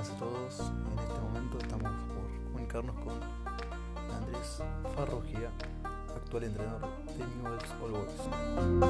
buenas a todos. En este momento estamos por comunicarnos con Andrés Farrugia, actual entrenador de Newell's All Boys.